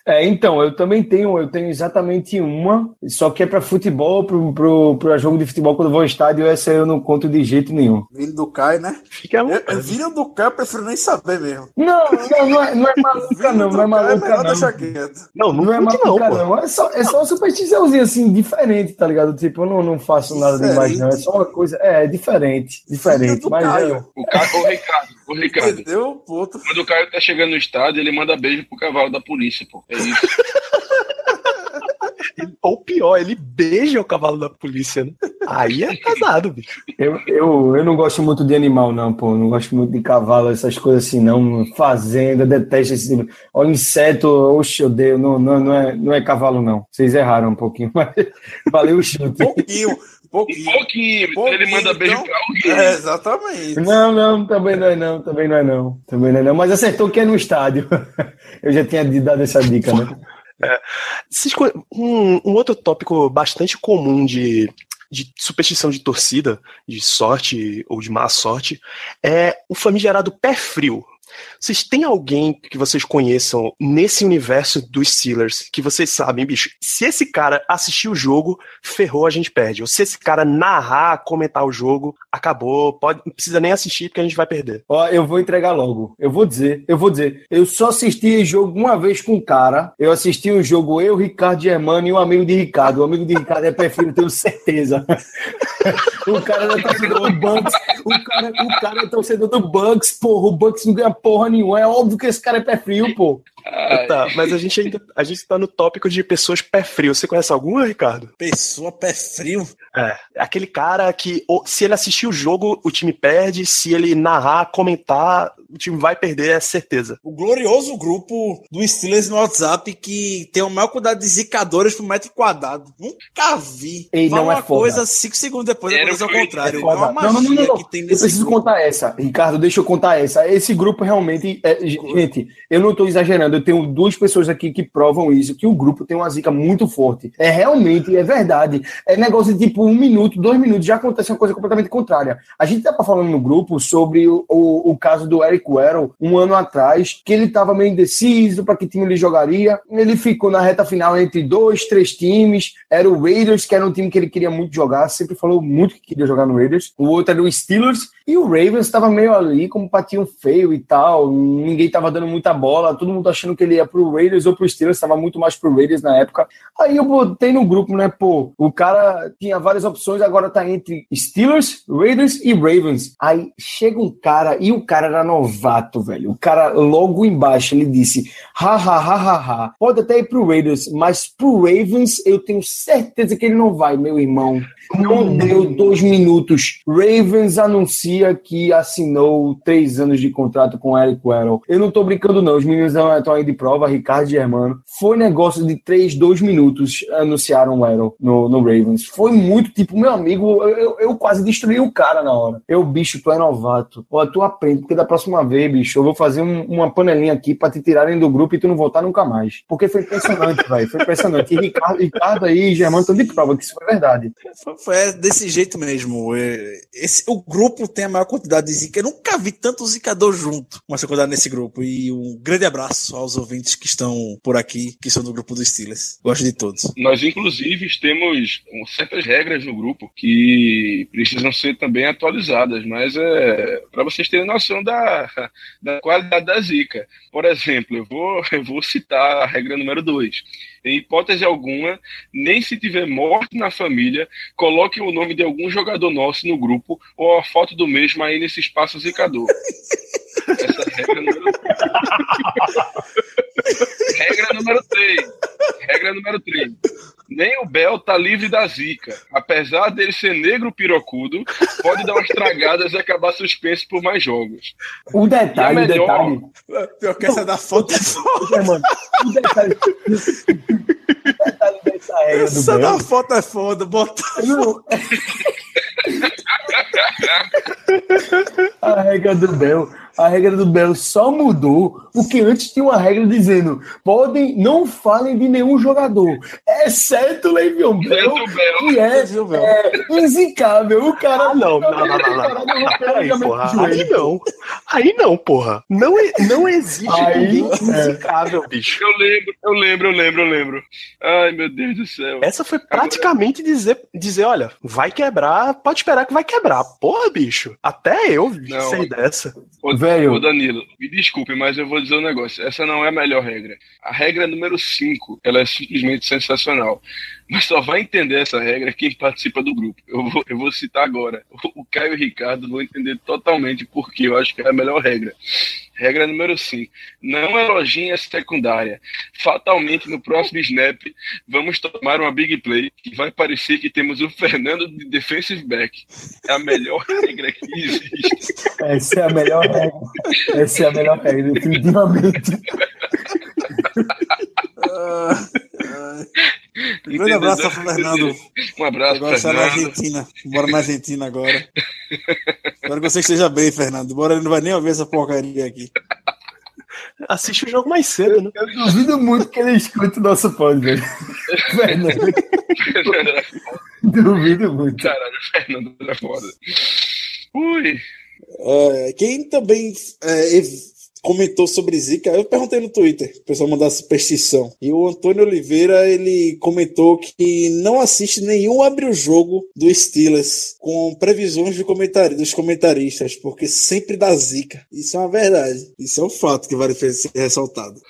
É, então, eu também tenho, eu tenho exatamente uma, só que é para futebol, pro, pro, pro jogo de futebol quando eu vou ao estádio, essa eu não conto de jeito nenhum. Vindo do Caio, né? Fica eu, do Caio, eu prefiro nem saber mesmo. Não, não, não é, não é maluca, não, não é maluca, é não. Deixar quieto. Não, não, não é maluca, não, não. É só, é só uma superstiçãozinha assim, diferente, tá ligado? Tipo, eu não, não faço nada diferente. demais, não. É só uma coisa, é, diferente, diferente. Mas Caio. É... O, Caio, o Ricardo, o Ricardo. Entendeu? Puto. Quando o Caio tá chegando no estádio, ele manda beijo pro cavalo da polícia, pô. É isso. Ou pior, ele beija o cavalo da polícia, né? Aí é casado, bicho. Eu, eu, eu não gosto muito de animal, não, pô. Não gosto muito de cavalo, essas coisas assim, não. Fazenda, detesto esse tipo. Ó, inseto, oxe, eu odeio. Não, não, não, é, não é cavalo, não. Vocês erraram um pouquinho, mas valeu o chute. Pouquinho. Pouquinho. pouquinho. pouquinho ele manda beijo então, pra alguém. É, exatamente. Não, não, também não é não, também não é não. Também não é não, mas acertou que é no estádio. Eu já tinha dado essa dica, né? É. Um, um, outro tópico bastante comum de, de superstição de torcida, de sorte ou de má sorte, é o famigerado pé frio. Vocês têm alguém que vocês conheçam nesse universo dos Steelers que vocês sabem, bicho, se esse cara assistir o jogo, ferrou, a gente perde. Ou se esse cara narrar, comentar o jogo, acabou, pode, não precisa nem assistir porque a gente vai perder. Ó, eu vou entregar logo. Eu vou dizer, eu vou dizer. Eu só assisti jogo uma vez com um cara. Eu assisti um jogo, eu, Ricardo Germano e um amigo de Ricardo. O amigo de Ricardo é perfil, tenho certeza. o cara era torcedor do Bucks. O cara, o cara é torcedor do Bucks, porra. O Bucks não ganha porra nenhuma. É óbvio que esse cara é pé frio, pô. Tá, mas a gente ainda a gente tá no tópico de pessoas pé frio. Você conhece alguma, Ricardo? Pessoa pé frio? É, aquele cara que se ele assistir o jogo, o time perde, se ele narrar, comentar, o time vai perder, é certeza. O glorioso grupo do Steelers no WhatsApp que tem o maior cuidado de zicadores por metro quadrado. Nunca vi. Ei, não uma é foda. coisa cinco segundos depois, Era depois ao contrário. É É uma Não, não, não, não. que tem Eu preciso grupo. contar essa. Ricardo, deixa eu contar essa. Esse grupo realmente. É, gente, eu não estou exagerando. Eu tenho duas pessoas aqui que provam isso: que o grupo tem uma zica muito forte. É realmente, é verdade. É negócio de tipo um minuto, dois minutos, já acontece uma coisa completamente contrária. A gente estava falando no grupo sobre o, o, o caso do Eric Weddle um ano atrás, que ele estava meio indeciso para que time ele jogaria. Ele ficou na reta final entre dois, três times. Era o Raiders, que era um time que ele queria muito jogar, sempre falou muito que queria jogar no Raiders. O outro era o Steelers. E o Ravens estava meio ali como patinho feio e tal. Ninguém estava dando muita bola. Todo mundo que ele ia pro Raiders ou pro Steelers. Estava muito mais pro Raiders na época. Aí eu botei no grupo, né? Pô, o cara tinha várias opções. Agora tá entre Steelers, Raiders e Ravens. Aí chega um cara e o cara era novato, velho. O cara logo embaixo ele disse: ha, ha, ha, ha, ha. Pode até ir pro Raiders, mas pro Ravens eu tenho certeza que ele não vai, meu irmão. Não deu dois minutos. Ravens anuncia que assinou três anos de contrato com Eric Weddle. Eu não tô brincando, não. Os meninos estão aí de prova, Ricardo e Germano. Foi negócio de três, dois minutos anunciaram o Weddle no, no Ravens. Foi muito, tipo, meu amigo, eu, eu, eu quase destruí o cara na hora. Eu, bicho, tu é novato. Ó, tu aprende, porque da próxima vez, bicho, eu vou fazer um- uma panelinha aqui pra te tirarem do grupo e tu não voltar nunca mais. Porque foi impressionante, velho. Foi impressionante. E Ricardo, Ricardo aí e Germano estão de prova que isso foi verdade. Foi, foi desse jeito mesmo. É, Esse, o grupo tem a maior quantidade de zica. Eu nunca vi tanto zicador junto, uma quantidade nesse grupo. E um grande abraço aos ouvintes que estão por aqui, que são do grupo dos Steelers. Gosto de todos. Nós, inclusive, temos certas regras no grupo que precisam ser também atualizadas, mas é para vocês terem noção da, da qualidade da zica. Por exemplo, eu vou, eu vou citar a regra número 2. Em hipótese alguma, nem se tiver morte na família, coloque o nome de algum jogador nosso no grupo ou a foto do mesmo aí nesse espaço zicador. Essa é regra número Regra número 3. Regra número 3. Nem o Bel tá livre da zica. Apesar dele ser negro pirocudo, pode dar umas tragadas e acabar suspenso por mais jogos. O detalhe, E a o melhor- detalhe. Pior que essa da foto é foda. Germano, o detalhe. o detalhe dessa do Essa Bel. da foto é foda. Bota. Não. A regra do Bel. A regra do Belo só mudou porque antes tinha uma regra dizendo podem, não falem de nenhum jogador, exceto o Le'Veon Bell, que é, é inzicável. O cara Ah, não, não, não, não, não, não, não. Peraí, porra. Aí não. Aí não, porra. Não, e- não existe Aí, ninguém é. inzicável, bicho. Eu lembro, eu lembro, eu lembro, eu lembro. Ai, meu Deus do céu. Essa foi praticamente dizer, dizer, olha, vai quebrar, pode esperar que vai quebrar. Porra, bicho. Até eu sei dessa. Ô, Velho. ô, Danilo, me desculpe, mas eu vou dizer um negócio. Essa não é a melhor regra. A regra número 5, ela é simplesmente sensacional. Mas só vai entender essa regra quem participa do grupo. Eu vou, eu vou citar agora. O Caio e o Ricardo vão entender totalmente porque eu acho que é a melhor regra. Regra número 5. Não elogiem a secundária. Fatalmente, no próximo snap, vamos tomar uma big play que vai parecer que temos o Fernando de defensive back. É a melhor regra que existe. Essa é a melhor regra. Essa é a melhor regra, definitivamente. Ah, ah. Um grande abraço ao Fernando. Um abraço, Agora está na Fernando. Argentina. Bora na Argentina agora. Espero que você esteja bem, Fernando. Bora, ele não vai nem ouvir essa porcaria aqui. Assiste o jogo mais cedo, né? Eu duvido muito que ele escute o nosso pod, velho. Fernando, duvido muito. Caralho, Fernando é foda. Ui, É, quem também é, comentou sobre Zika, eu perguntei no Twitter, o pessoal mandar superstição. E o Antônio Oliveira, ele comentou que não assiste nenhum abre o jogo do Steelers com previsões dos comentaristas, porque sempre dá Zika. Isso é uma verdade. Isso é um fato que vale ser ressaltado.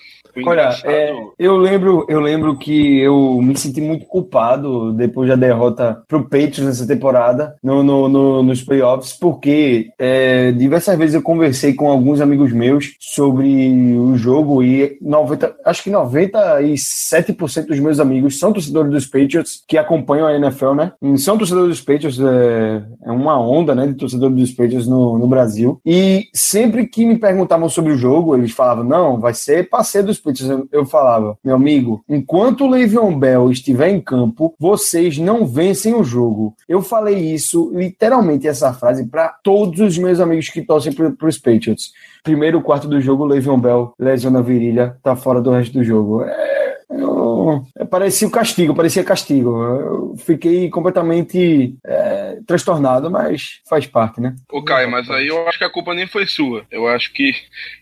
Olha, é, eu lembro, eu lembro que eu me senti muito culpado depois da derrota pro Patriots nessa temporada, no, no- no- nos playoffs, porque é, diversas vezes eu conversei com alguns amigos meus sobre o jogo e 90, acho que 97% dos meus amigos são torcedores dos Patriots que acompanham a NFL, né? E São torcedores dos Patriots, é, é uma onda, né, de torcedores dos Patriots no, no Brasil. E sempre que me perguntavam sobre o jogo, eles falavam, não, vai ser passeio dos Eu falava, meu amigo, enquanto o Le'Veon Bell estiver em campo, vocês não vencem o jogo. Eu falei isso, literalmente essa frase, para todos os meus amigos que torcem para os Patriots. Primeiro quarto do jogo, o Le'Veon Bell lesiona a virilha, tá fora do resto do jogo. É, eu, é, parecia o castigo, parecia castigo. Eu fiquei completamente é, transtornado, mas faz parte, né? Ô, Caio, mas aí eu acho que a culpa nem foi sua. Eu acho que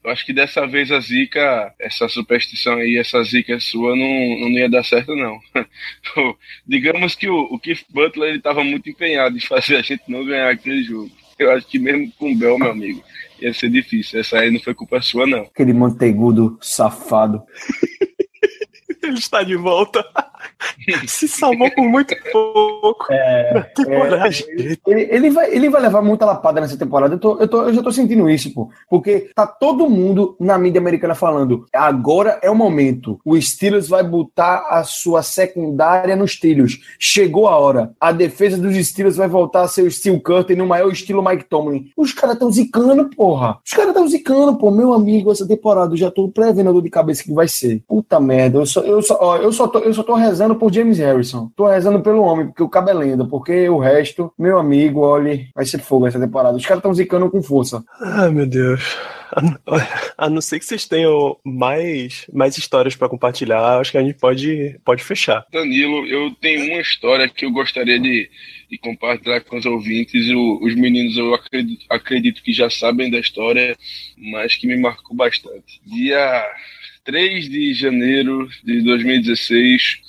eu acho que dessa vez a zica, essa superstição aí, essa zica sua não, não ia dar certo, não. Digamos que o, o Keith Butler ele tava muito empenhado em fazer a gente não ganhar aquele jogo. Eu acho que mesmo com o Bell, meu amigo, ia ser difícil. Essa aí não foi culpa sua, não. Aquele manteigudo safado. Ele está de volta. Se salvou por muito pouco. É, Temporada. Ele, ele, vai, ele vai levar muita lapada nessa temporada. Eu, tô, eu, tô, eu já tô sentindo isso, pô. Porque tá todo mundo na mídia americana falando. Agora é o momento. O Steelers vai botar a sua secundária nos trilhos. Chegou a hora. A defesa dos Steelers vai voltar a ser o Steel Curtain no maior estilo Mike Tomlin. Os caras tão zicando, porra. Os caras tão zicando, pô. Meu amigo, essa temporada eu já tô prevendo a dor de cabeça que vai ser. Puta merda. Eu só, eu só, ó, eu só, tô, eu só tô rezando por James Harrison. Tô rezando pelo homem, porque o cabo é lenda. Porque o resto, meu amigo, olhe, vai ser fogo essa temporada. Os caras tão zicando com força. Ai, meu Deus. A, não ser que vocês tenham mais, mais histórias pra compartilhar, acho que a gente pode, pode fechar. Danilo, eu tenho uma história que eu gostaria de, de compartilhar com os ouvintes. O- os meninos, eu acredito, acredito que já sabem da história, mas que me marcou bastante. Dia 3 de janeiro de 2016,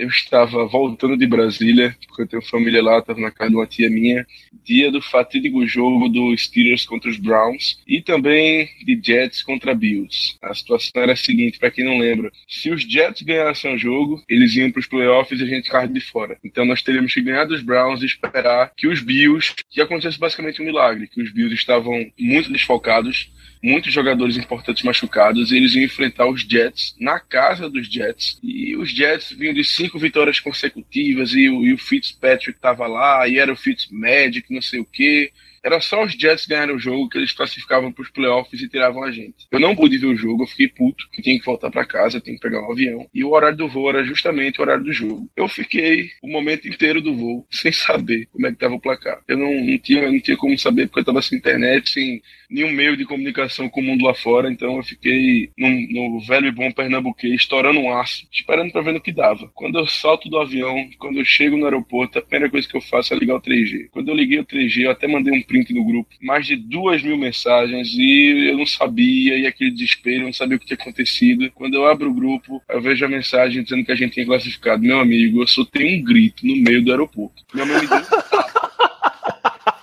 eu estava voltando de Brasília, porque eu tenho família lá, estava na casa de uma tia minha. Dia do fatídico jogo do Steelers contra os Browns e também de Jets contra Bills. A situação era a seguinte, para quem não lembra: se os Jets ganhassem o jogo, eles iam para os playoffs e a gente ficava de fora. Então nós teríamos que ganhar dos Browns e esperar que os Bills, que acontecesse basicamente um milagre, que os Bills estavam muito desfalcados muitos jogadores importantes machucados, e eles iam enfrentar os Jets na casa dos Jets. E os Jets vinham de cinco vitórias consecutivas, e o, e o Fitzpatrick estava lá, e era o Fitzmagic, não sei o quê. Era só os Jets ganharem o jogo que eles classificavam para os playoffs e tiravam a gente. Eu não pude ver o jogo, eu fiquei puto, que tinha que voltar para casa, tinha que pegar um avião. E o horário do voo era justamente o horário do jogo. Eu fiquei o momento inteiro do voo sem saber como é que tava o placar. Eu não, não tinha, não tinha como saber porque eu tava sem internet, sem nenhum meio de comunicação com o mundo lá fora, então eu fiquei no, velho e bom pernambuquês, estourando um aço, esperando para ver no que dava. Quando eu salto do avião, quando eu chego no aeroporto, a primeira coisa que eu faço é ligar o 3G. Quando eu liguei o 3G, eu até mandei um print no grupo, mais de duas mil mensagens e eu não sabia, e aquele desespero, eu não sabia o que tinha acontecido. Quando eu abro o grupo, eu vejo a mensagem dizendo que a gente tinha classificado. Meu amigo, eu soltei um grito no meio do aeroporto. Minha mãe me deu um tapa.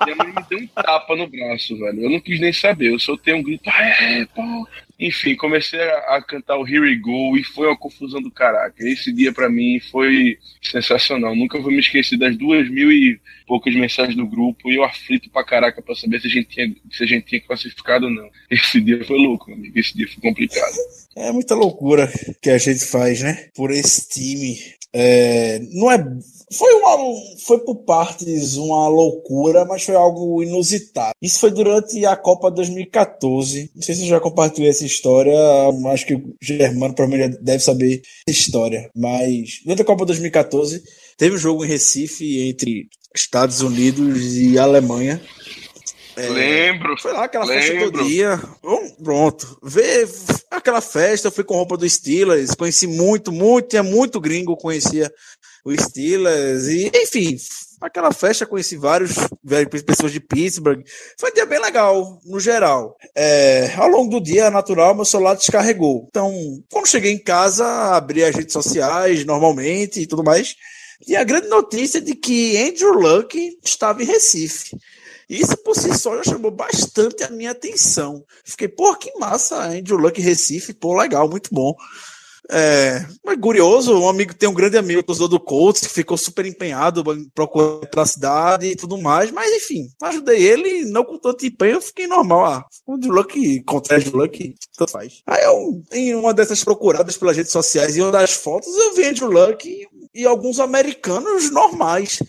Minha mãe me deu um tapa no braço, velho. Eu não quis nem saber. Eu soltei um grito. Ah, é, pô. Enfim, comecei a, a cantar o Here We Go e foi uma confusão do caraca. Esse dia para mim foi sensacional. Nunca vou me esquecer das duas mil e poucas mensagens no grupo e eu aflito pra caraca pra saber se a gente tinha, se a gente tinha classificado ou não. Esse dia foi louco, amigo. Esse dia foi complicado. É muita loucura que a gente faz, né? Por esse time. É, não é. Foi uma. Foi por partes uma loucura, mas foi algo inusitado. Isso foi durante a Copa 2014. Não sei se eu já compartilhei essa história. Acho que o Germano provavelmente deve saber essa história. Mas durante a Copa 2014, teve um jogo em Recife entre Estados Unidos e Alemanha. É, Lembro. Foi lá aquela festa Lembro. todo dia. Bom, pronto. Vê aquela festa, eu fui com roupa do Steelers, conheci muito, muito, tinha muito gringo, conhecia o Steelers, e enfim, aquela festa, conheci vários, pessoas de Pittsburgh. Foi um dia bem legal, no geral. É, ao longo do dia, natural, meu celular descarregou. Então, quando cheguei em casa, abri as redes sociais normalmente e tudo mais. E a grande notícia de que Andrew Luck estava em Recife. Isso por si só já chamou bastante a minha atenção. Fiquei, pô, que massa, Andrew Luck Recife, pô, legal, muito bom. É, mas curioso, um amigo tem um grande amigo, torcedor do Colts, que ficou super empenhado em procurar pela cidade e tudo mais, mas enfim, ajudei ele, não com tanto empenho, eu fiquei normal. Ah, o Andrew Luck contra Andrew Luck, tanto faz. Aí eu, em uma dessas procuradas pelas redes sociais e uma das fotos, eu vi Andrew Luck e, e alguns americanos normais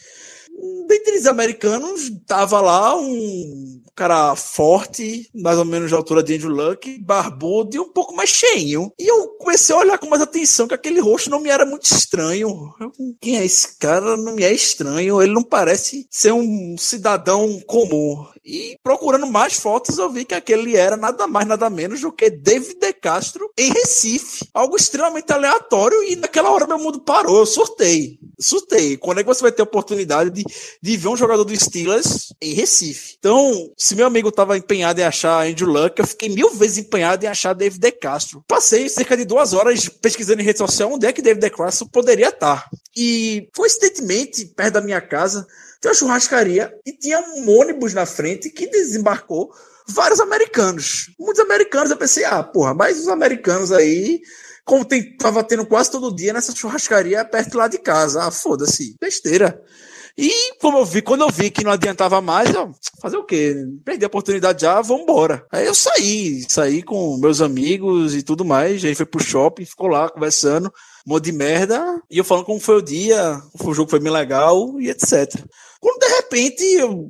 dentre os americanos, tava lá um cara forte, mais ou menos de altura de Andrew Luck, barbudo e um pouco mais cheinho. E eu comecei a olhar com mais atenção que aquele rosto não me era muito estranho. Eu, Quem é esse cara? Não me é estranho. Ele não parece ser um cidadão comum. E procurando mais fotos, eu vi que aquele era nada mais, nada menos do que David De Castro em Recife. Algo extremamente aleatório e naquela hora meu mundo parou. Eu surtei. Surtei. Quando é que você vai ter a oportunidade de, de ver um jogador do Steelers em Recife? Então, se meu amigo estava empenhado em achar Andrew Luck, eu fiquei mil vezes empenhado em achar David De Castro. Passei cerca de duas horas pesquisando em rede social onde é que David De Castro poderia estar. E, coincidentemente, perto da minha casa, tem uma churrascaria e tinha um ônibus na frente que desembarcou vários americanos. Muitos americanos. Eu pensei, ah, porra, mas os americanos aí, como tem, tava tendo quase todo dia nessa churrascaria perto lá de casa. Ah, foda-se, besteira. E como eu vi, quando eu vi que não adiantava mais, eu fazer o quê? Perdi a oportunidade já, vambora. Aí eu saí, saí com meus amigos e tudo mais. A gente foi pro shopping, ficou lá conversando, um monte de merda, e eu falando como foi o dia, o jogo foi bem legal e etc. Quando de repente,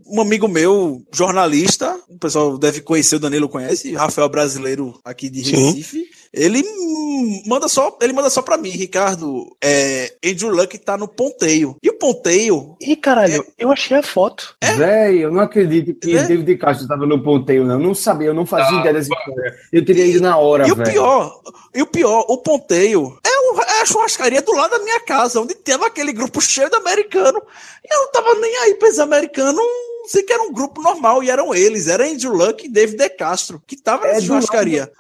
um amigo meu, jornalista, o pessoal deve conhecer, o Danilo conhece, Rafael Brasileiro aqui de Sim. Recife, ele hum, manda só, ele manda só pra mim, Ricardo, é, Andrew Luck tá no ponteio. E o ponteio Ih, caralho, eu achei a foto. Véi, eu não acredito que É? David Castro estava no ponteio, não. Não sabia, eu não fazia Ah, ideia dessa história. Eu teria ido na hora, E o velho. pior, e o pior, o ponteio é, o- é a churrascaria do lado da minha casa, onde teve aquele grupo cheio de americano. E eu não tava nem aí pra esses americanos. Sei que era um grupo normal, e eram eles, era Andrew Luck e David De Castro, que tava É do churrascaria.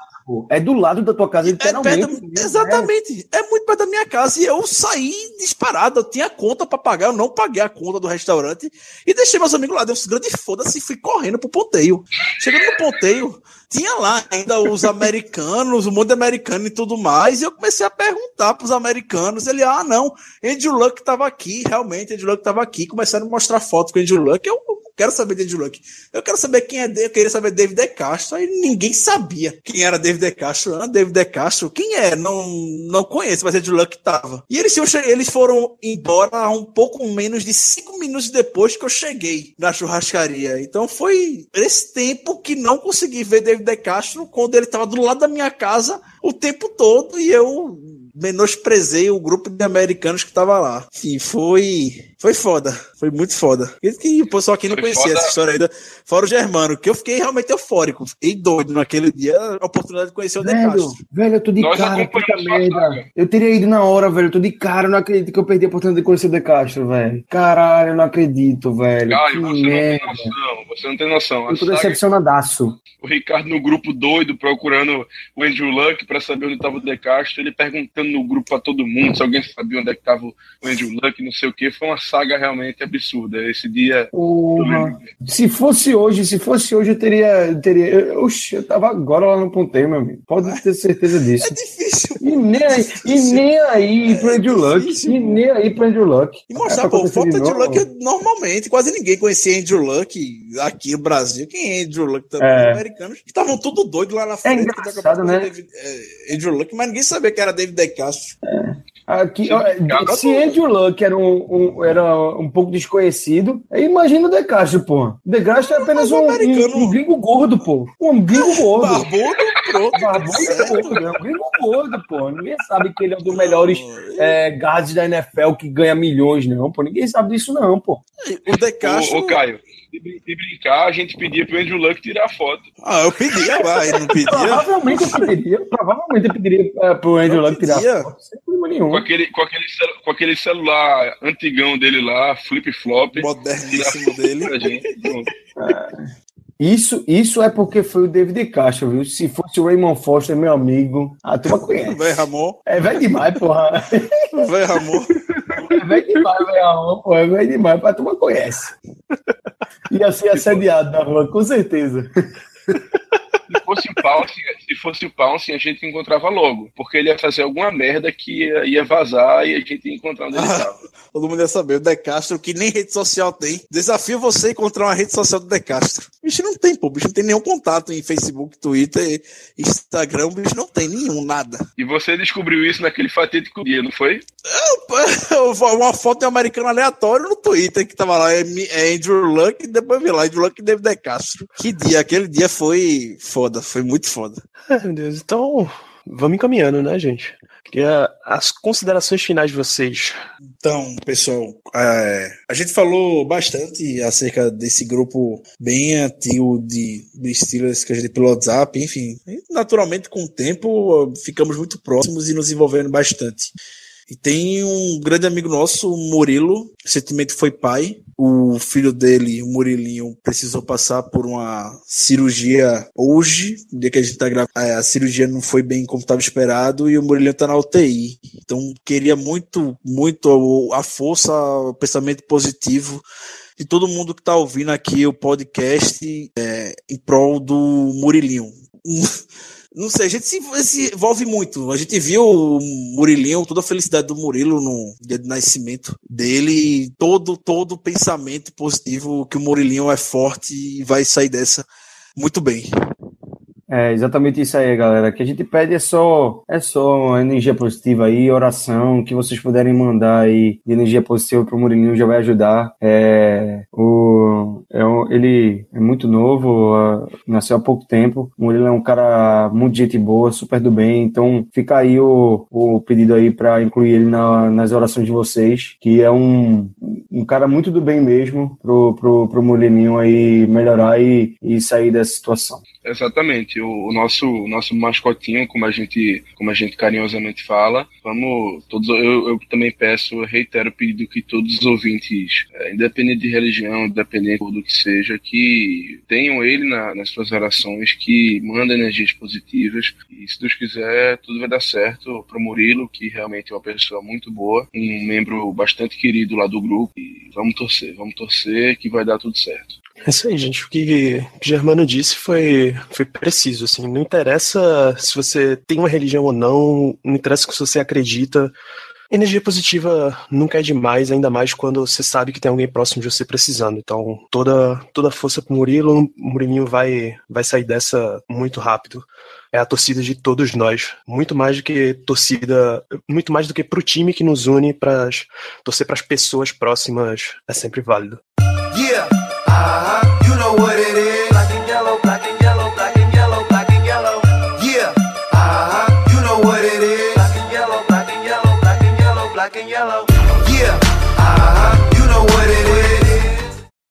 É do lado da tua casa, É literalmente. da- exatamente, é muito perto da minha casa, e eu saí disparado, eu tinha conta pra pagar, eu não paguei a conta do restaurante, e deixei meus amigos lá, deu um grande foda-se fui correndo pro ponteio. Chegando no ponteio, tinha lá ainda os americanos, monte de americano e tudo mais, e eu comecei a perguntar pros americanos, ele, ah, não, Andrew Luck tava aqui, realmente, Andrew Luck tava aqui, começaram a mostrar fotos com Andrew Luck, eu quero saber de Andrew Luck. Eu quero saber quem é, eu queria saber David De Castro, aí ninguém sabia quem era David De Castro. Ah, David De Castro, quem é? Não, não conheço, mas Andrew Luck tava. E eles, eles foram embora um pouco menos de cinco minutos depois que eu cheguei na churrascaria. Então foi esse tempo que não consegui ver David De Castro quando ele tava do lado da minha casa o tempo todo e eu menosprezei o grupo de americanos que tava lá. E foi foi foda, foi muito foda. E que o pessoal aqui não foi conhecia foda. essa história ainda, fora o Germano, que eu fiquei realmente eufórico, fiquei doido naquele dia, a oportunidade de conhecer o velho, De Castro. Velho, eu tô de Nós cara, puta merda. Eu teria ido na hora, velho, eu tô de cara, eu não acredito que eu perdi a oportunidade de conhecer o De Castro, velho. Caralho, eu não acredito, velho. Ai, que você merda. não tem noção, você não tem noção. Eu tô decepcionadaço. O Ricardo no grupo doido, procurando o Andrew Luck pra saber onde tava o De Castro, ele perguntando no grupo pra todo mundo se alguém sabia onde é que tava o Andrew Luck, não sei o que, foi uma saga realmente absurda. Esse dia. Uhum. Se fosse hoje, se fosse hoje, eu teria. teria oxe, eu tava agora lá no ponteiro, meu amigo. Pode ter certeza disso. É difícil. E nem aí, é e nem aí é pro Andrew Luck. E nem aí pro Andrew Luck. E mostrar, é pô, foto Andrew Luck normalmente, quase ninguém conhecia Andrew Luck aqui no Brasil. Quem é Andrew Luck também? É. Os americanos que estavam tudo doido lá na frente. É engraçado, né? David, é, Andrew Luck, mas ninguém sabia que era David De Castro. É. Aqui, se Andrew Luck era um, um, era um pouco desconhecido, imagina o De Castro, pô. De Castro é apenas um, um, um, gringo gordo, pô. Um gringo gordo. Barbudo, pronto. Barbudo gordo, é um gringo gordo, pô. Ninguém sabe que ele é um dos melhores é, guards da NFL que ganha milhões, não, pô. Ninguém sabe disso, não, pô. O De Castro... Ô, ô Caio, de brincar, a gente pedia pro Andrew Luck tirar foto. Ah, eu pedia lá, ele não pedia. provavelmente eu pediria, provavelmente eu pediria uh, pro Andrew Luck tirar foto, sem problema nenhum. Com aquele, com, aquele, com aquele celular antigão dele lá, flip-flop. Moderníssimo dele. É. Isso, isso é porque foi o David Castro, viu? Se fosse o Raymond Foster, meu amigo, a turma conhece. Vai, Ramon. É velho demais, porra. Vai, Ramon. É velho demais, velho porra. É velho demais, a turma conhece. Ia ser assediado na rua, com certeza. Se fosse o Pounce, se fosse o Pounce, a gente encontrava logo. Porque ele ia fazer alguma merda que ia, ia vazar e a gente ia encontrar onde ele estava. Todo mundo ia saber. O De Castro, que nem rede social tem. Desafio você encontrar uma rede social do De Castro. O bicho não tem, pô. Bicho não tem nenhum contato em Facebook, Twitter, Instagram. Bicho não tem nenhum, nada. E você descobriu isso naquele fatídico dia, não foi? uma foto de um americano aleatório no Twitter que tava lá. É, é Andrew Luck e depois vi lá. Andrew Luck e David De Castro. Que dia. Aquele dia foi foda. Foi muito foda. É, meu Deus. Então, vamos encaminhando, né, gente? Queria as considerações finais de vocês. Então, pessoal, é, a gente falou bastante acerca desse grupo bem antigo de, de Steelers que a gente pelo WhatsApp, enfim. Naturalmente, com o tempo, ficamos muito próximos e nos envolvendo bastante. E tem um grande amigo nosso, Murilo, recentemente foi pai. O filho dele, o Murilinho, precisou passar por uma cirurgia hoje, no dia que a gente tá gravando. A cirurgia não foi bem como estava esperado e o Murilinho tá na UTI. Então, queria muito, muito a força, o pensamento positivo de todo mundo que está ouvindo aqui o podcast é, em prol do Murilinho. Não sei, a gente se, se, envolve muito. A gente viu o Murilinho, toda a felicidade do Murilo no dia de nascimento dele, todo todo pensamento positivo que o Murilinho é forte e vai sair dessa muito bem. É exatamente isso aí, galera. Que a gente pede é só, é só energia positiva aí, oração, que vocês puderem mandar aí de energia positiva pro Murilinho já vai ajudar. É, o, é, ele é muito novo, uh, nasceu há pouco tempo. O Murilo é um cara muito gente boa, super do bem. Então fica aí o, o pedido aí para incluir ele na, nas orações de vocês, que é um, um cara muito do bem mesmo pro, pro, pro Murilinho aí melhorar e, e sair dessa situação. Exatamente. O, o, nosso nosso mascotinho, como a gente como a gente carinhosamente fala, vamos todos. Eu, eu também peço, reitero o pedido que todos os ouvintes, é, independente de religião, independente do que seja, que tenham ele na, nas suas orações, que manda energias positivas. E se Deus quiser, tudo vai dar certo para Murilo, que realmente é uma pessoa muito boa, um membro bastante querido lá do grupo. E vamos torcer, vamos torcer que vai dar tudo certo. É isso aí, gente. O que Germano disse foi, foi preciso. Assim, não interessa se você tem uma religião ou não, não interessa se você acredita. Energia positiva nunca é demais, ainda mais quando você sabe que tem alguém próximo de você precisando. Então, toda, toda força pro Murilo, o Murilinho vai, vai sair dessa muito rápido. É a torcida de todos nós. Muito mais do que torcida, muito mais do que pro time que nos une, para torcer para as pessoas próximas é sempre válido. Yeah, uh-huh, you know what it is. Yellow,